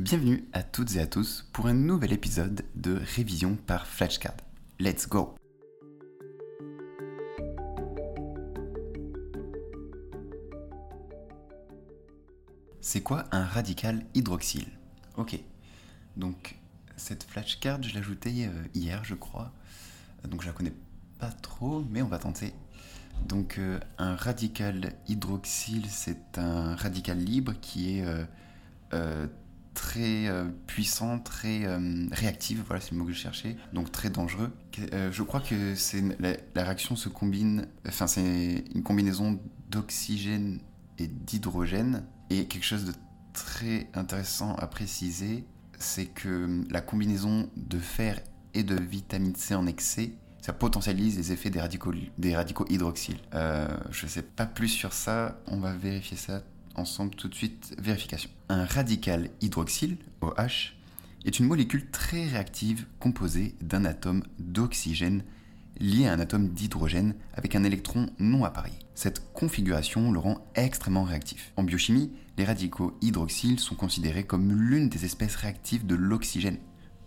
Bienvenue à toutes et à tous pour un nouvel épisode de Révision par Flashcard. Let's go C'est quoi un radical hydroxyle Ok, donc cette flashcard je l'ai euh, hier je crois, donc je la connais pas trop mais on va tenter. Donc euh, un radical hydroxyle c'est un radical libre qui est euh, très euh, puissant, très euh, réactif, voilà c'est le mot que je cherchais, donc très dangereux. Euh, je crois que c'est la, la, réaction se combine, enfin c'est une combinaison d'oxygène et d'hydrogène. Et quelque chose de très intéressant à préciser, c'est que la combinaison de fer et de vitamine C en excès, ça potentialise les effets des radicaux, des radicaux hydroxyles. je ne sais pas plus sur ça, on va vérifier ça ensemble tout de suite. Vérification. Un radical hydroxyle, OH, est une molécule très réactive composée d'un atome d'oxygène lié à un atome d'hydrogène avec un électron non appareillé. Cette configuration le rend extrêmement réactif. En biochimie, les radicaux hydroxyles sont considérés comme l'une des espèces réactives de l'oxygène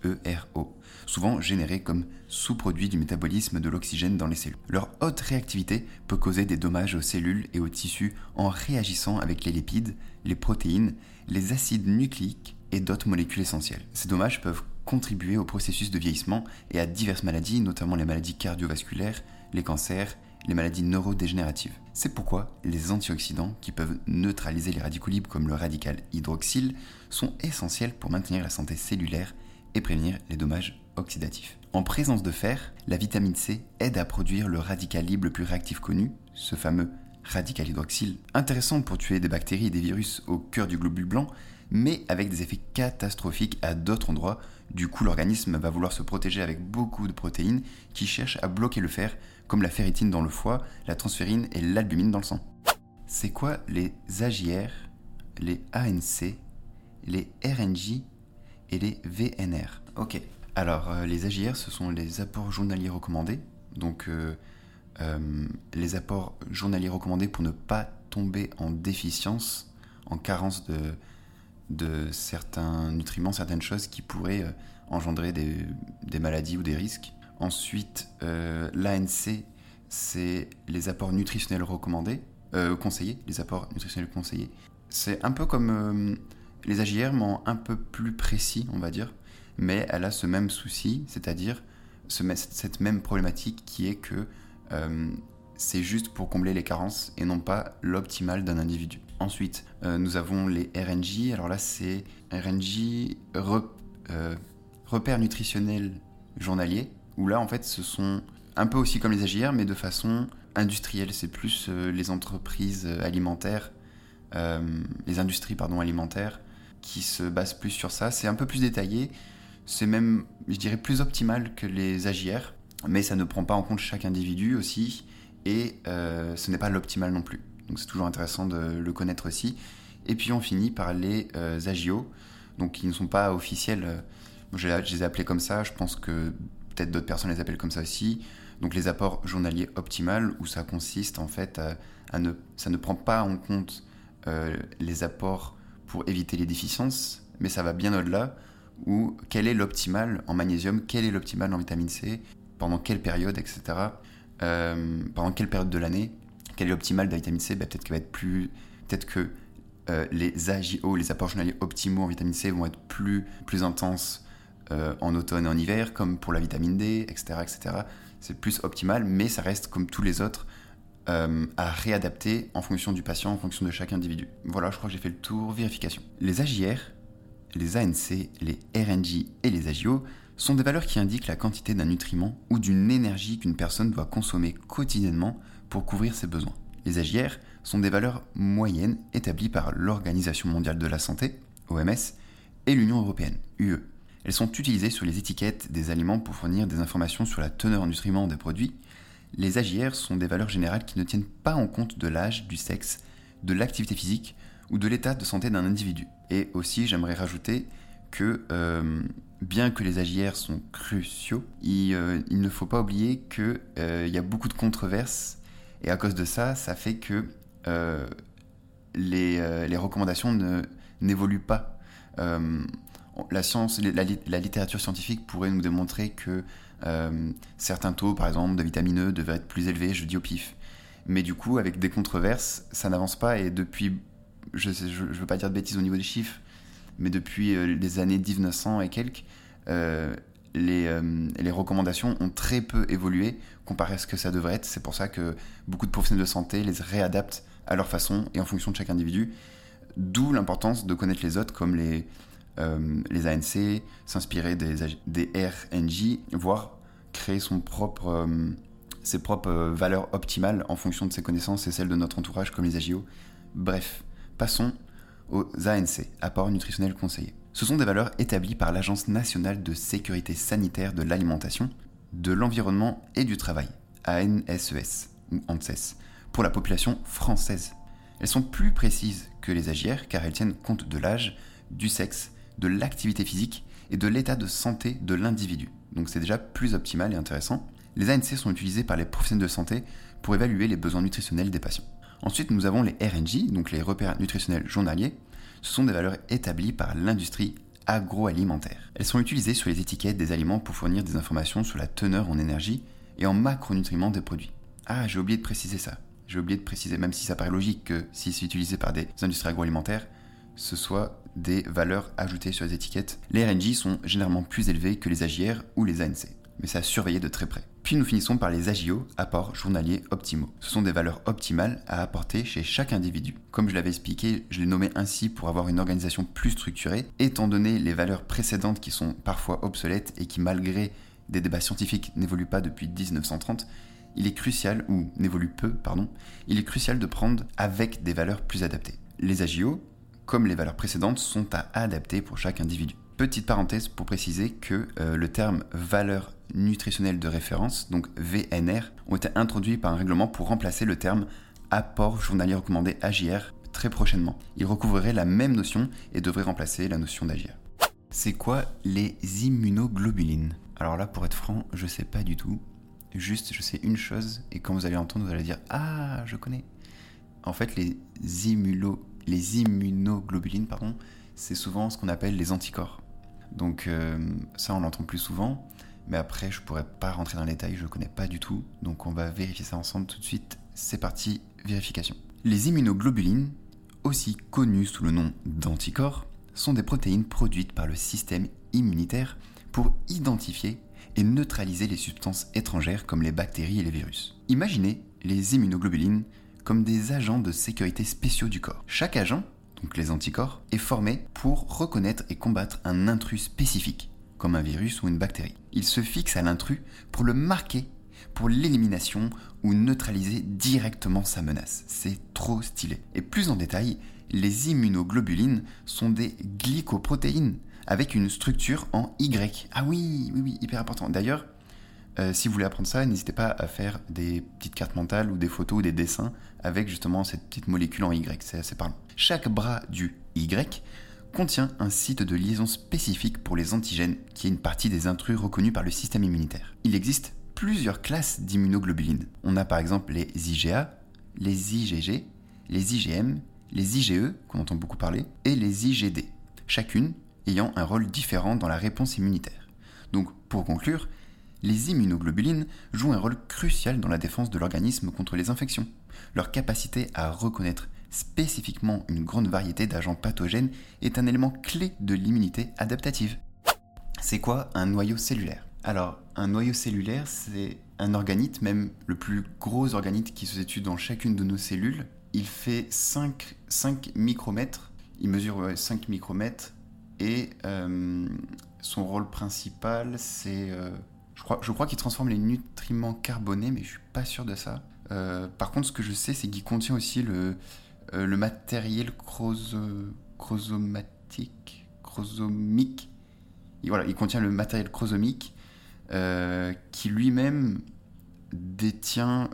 ERO, souvent générés comme sous-produits du métabolisme de l'oxygène dans les cellules. Leur haute réactivité peut causer des dommages aux cellules et aux tissus en réagissant avec les lipides, les protéines, les acides nucléiques et d'autres molécules essentielles. Ces dommages peuvent contribuer au processus de vieillissement et à diverses maladies, notamment les maladies cardiovasculaires, les cancers, les maladies neurodégénératives. C'est pourquoi les antioxydants, qui peuvent neutraliser les radicaux libres comme le radical hydroxyle, sont essentiels pour maintenir la santé cellulaire et prévenir les dommages oxydatifs. En présence de fer, la vitamine C aide à produire le radical libre le plus réactif connu, ce fameux radical hydroxyle, intéressant pour tuer des bactéries et des virus au cœur du globule blanc, mais avec des effets catastrophiques à d'autres endroits. Du coup, l'organisme va vouloir se protéger avec beaucoup de protéines qui cherchent à bloquer le fer, comme la ferritine dans le foie, la transférine et l'albumine dans le sang. C'est quoi les AGR, les ANC, les RNJ et les VNR. Ok. Alors, euh, les AJR, ce sont les apports journaliers recommandés. Donc, euh, euh, les apports journaliers recommandés pour ne pas tomber en déficience, en carence de, certains nutriments, certaines choses qui pourraient engendrer des, maladies ou des risques. Ensuite, l'ANC, c'est les apports nutritionnels recommandés, conseillés, les apports nutritionnels conseillés. C'est un peu comme les AJR, mais un peu plus précis, on va dire, mais elle a ce même souci, c'est-à-dire ce, cette même problématique qui est que euh, c'est juste pour combler les carences et non pas l'optimal d'un individu. Ensuite, euh, nous avons les RNJ. Alors là, c'est RNJ re, euh, repères nutritionnels journaliers, où là, en fait, ce sont un peu aussi comme les AJR, mais de façon industrielle. C'est plus euh, les entreprises alimentaires, les industries pardon, alimentaires qui se base plus sur ça. C'est un peu plus détaillé, c'est même, je dirais, plus optimal que les AJR, mais ça ne prend pas en compte chaque individu aussi, et euh, ce n'est pas l'optimal non plus. Donc c'est toujours intéressant de le connaître aussi. Et puis on finit par les euh, donc qui ne sont pas officiels. je, je les ai appelés comme ça, je pense que peut-être d'autres personnes les appellent comme ça aussi. Donc les apports journaliers optimales, où ça consiste en fait à, à ne, ça ne prend pas en compte euh, les apports pour éviter les déficiences, mais ça va bien au-delà, où quel est l'optimal en magnésium, quel est l'optimal en vitamine C, pendant quelle période, etc. Euh, pendant quelle période de l'année, quel est l'optimal de la vitamine C, bah, peut-être qu'elle va être plus... Peut-être que euh, les AJO, les apports journaliers optimaux en vitamine C vont être plus, plus intenses euh, en automne et en hiver, comme pour la vitamine D, etc. etc. C'est plus optimal, mais ça reste comme tous les autres euh, à réadapter en fonction du patient, en fonction de chaque individu. Voilà, je crois que j'ai fait le tour. Vérification. Les AJR, les ANC, les RNJ et les AGO sont des valeurs qui indiquent la quantité d'un nutriment ou d'une énergie qu'une personne doit consommer quotidiennement pour couvrir ses besoins. Les AJR sont des valeurs moyennes établies par l'Organisation mondiale de la santé, OMS, et l'Union européenne, UE. Elles sont utilisées sur les étiquettes des aliments pour fournir des informations sur la teneur en nutriments des produits, les AJR sont des valeurs générales qui ne tiennent pas en compte de l'âge, du sexe, de l'activité physique ou de l'état de santé d'un individu. Et aussi, j'aimerais rajouter que euh, bien que les AJR sont cruciaux, il, euh, il ne faut pas oublier qu'il euh, y a beaucoup de controverses et à cause de ça, ça fait que les, recommandations n'évoluent pas la, science, la, la, littérature scientifique pourrait nous démontrer que euh, certains taux, par exemple, de vitamine E devraient être plus élevés, je dis au pif. Mais du coup, avec des controverses, ça n'avance pas et depuis, je ne veux pas dire de bêtises au niveau des chiffres, mais depuis euh, les années 1900 et quelques, euh, les, les, recommandations ont très peu évolué comparé à ce que ça devrait être. C'est pour ça que beaucoup de professionnels de santé les réadaptent à leur façon et en fonction de chaque individu. D'où l'importance de connaître les autres comme les, les ANC, s'inspirer des, des RNJ, voire créer son propre, ses propres valeurs optimales en fonction de ses connaissances et celles de notre entourage comme les AGO. Bref, passons aux ANC, apports nutritionnels conseillés. Ce sont des valeurs établies par l'Agence nationale de sécurité sanitaire de l'alimentation, de l'environnement et du travail, ANSES ou ANSES, pour la population française. Elles sont plus précises que les AGR car elles tiennent compte de l'âge, du sexe, de l'activité physique et de l'état de santé de l'individu. Donc c'est déjà plus optimal et intéressant. Les ANC sont utilisés par les professionnels de santé pour évaluer les besoins nutritionnels des patients. Ensuite, nous avons les RNJ, donc les repères nutritionnels journaliers. Ce sont des valeurs établies par l'industrie agroalimentaire. Elles sont utilisées sur les étiquettes des aliments pour fournir des informations sur la teneur en énergie et en macronutriments des produits. Ah, j'ai oublié de préciser ça. J'ai oublié de préciser, même si ça paraît logique que si c'est utilisé par des industries agroalimentaires, ce soit des valeurs ajoutées sur les étiquettes. Les RNJ sont généralement plus élevés que les AGR ou les ANC mais c'est à surveiller de très près. Puis nous finissons par les AGO, apports journaliers optimaux. Ce sont des valeurs optimales à apporter chez chaque individu. Comme je l'avais expliqué, je les nommais ainsi pour avoir une organisation plus structurée, étant donné les valeurs précédentes qui sont parfois obsolètes et qui malgré des débats scientifiques n'évoluent pas depuis 1930, il est crucial, ou n'évolue peu, pardon, il est crucial de prendre avec des valeurs plus adaptées. Les AGO, comme les valeurs précédentes, sont à adapter pour chaque individu. Petite parenthèse pour préciser que euh, le terme valeur nutritionnelle de référence, donc VNR, ont été introduits par un règlement pour remplacer le terme apport journalier recommandé AGR très prochainement. Il recouvrerait la même notion et devrait remplacer la notion d'AGR. C'est quoi les immunoglobulines? Alors là, pour être franc, je sais pas du tout. Juste, je sais une chose, et quand vous allez entendre, vous allez dire Ah, je connais. En fait, les, les immunoglobulines, pardon, c'est souvent ce qu'on appelle les anticorps. Donc euh, ça, on l'entend plus souvent. Mais après, je pourrais pas rentrer dans les détails, je ne connais pas du tout. Donc on va vérifier ça ensemble tout de suite. C'est parti, vérification. Les immunoglobulines, aussi connues sous le nom d'anticorps, sont des protéines produites par le système immunitaire pour identifier et neutraliser les substances étrangères comme les bactéries et les virus. Imaginez les immunoglobulines comme des agents de sécurité spéciaux du corps. Chaque agent donc les anticorps, est formé pour reconnaître et combattre un intrus spécifique, comme un virus ou une bactérie. Il se fixe à l'intrus pour le marquer pour l'élimination ou neutraliser directement sa menace. C'est trop stylé. Et plus en détail, les immunoglobulines sont des glycoprotéines avec une structure en Y. Ah oui, oui, oui, hyper important. D'ailleurs, euh, si vous voulez apprendre ça, n'hésitez pas à faire des petites cartes mentales ou des photos ou des dessins avec justement cette petite molécule en Y, c'est assez parlant. Chaque bras du Y contient un site de liaison spécifique pour les antigènes, qui est une partie des intrus reconnus par le système immunitaire. Il existe plusieurs classes d'immunoglobulines. On a par exemple les IgA, les IgG, les IgM, les IgE, qu'on entend beaucoup parler, et les IgD, chacune ayant un rôle différent dans la réponse immunitaire. Donc, pour conclure, les immunoglobulines jouent un rôle crucial dans la défense de l'organisme contre les infections. Leur capacité à reconnaître spécifiquement une grande variété d'agents pathogènes est un élément clé de l'immunité adaptative. C'est quoi un noyau cellulaire? Alors, un noyau cellulaire, c'est un organite, même le plus gros organite qui se situe dans chacune de nos cellules. Il fait 5, 5 micromètres, il mesure 5 micromètres, et euh, son rôle principal, c'est... Euh, je crois, qu'il transforme les nutriments carbonés, mais je suis pas sûr de ça. Euh, par contre, ce que je sais, c'est qu'il contient aussi le, euh, matériel voilà, il contient le matériel euh, qui lui-même détient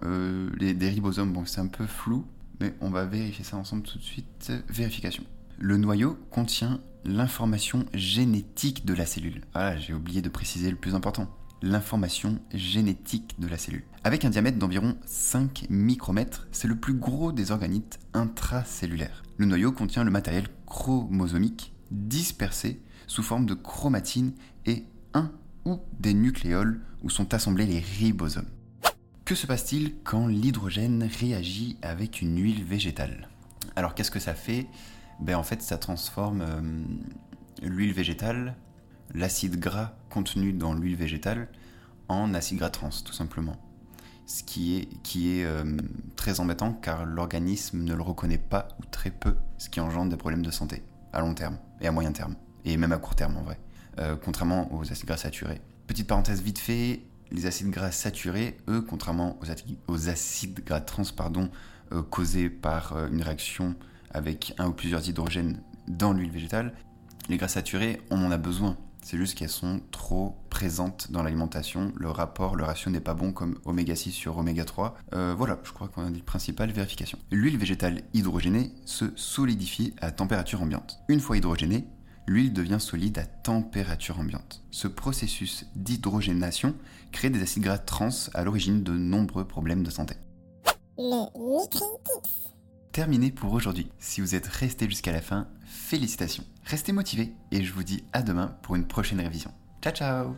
les, des ribosomes. Bon, c'est un peu flou, mais on va vérifier ça ensemble tout de suite. Vérification. Le noyau contient l'information génétique de la cellule. Voilà, j'ai oublié de préciser le plus important l'information génétique de la cellule. Avec un diamètre d'environ 5 micromètres, c'est le plus gros des organites intracellulaires. Le noyau contient le matériel chromosomique dispersés sous forme de chromatine et un ou des nucléoles où sont assemblés les ribosomes. Que se passe-t-il quand l'hydrogène réagit avec une huile végétale? Alors qu'est-ce que ça fait? Ben, En fait, ça transforme euh, l'huile végétale, l'acide gras contenu dans l'huile végétale, en acide gras trans, tout simplement. Ce qui est, qui est euh, très embêtant car l'organisme ne le reconnaît pas ou très peu, ce qui engendre des problèmes de santé à long terme et à moyen terme, et même à court terme en vrai, euh, contrairement aux acides gras saturés. Petite parenthèse vite fait, les acides gras saturés, eux, contrairement aux, acides gras trans pardon, euh, causés par une réaction avec un ou plusieurs hydrogènes dans l'huile végétale, les gras saturés, on en a besoin. C'est juste qu'elles sont trop présentes dans l'alimentation. Le rapport, le ratio n'est pas bon comme oméga 6 sur oméga 3. Euh, voilà, je crois qu'on a dit le principal, vérification. L'huile végétale hydrogénée se solidifie à température ambiante. Une fois hydrogénée, l'huile devient solide à température ambiante. Ce processus d'hydrogénation crée des acides gras trans à l'origine de nombreux problèmes de santé. Terminé pour aujourd'hui. Si vous êtes resté jusqu'à la fin, félicitations. Restez motivés et je vous dis à demain pour une prochaine révision. Ciao ciao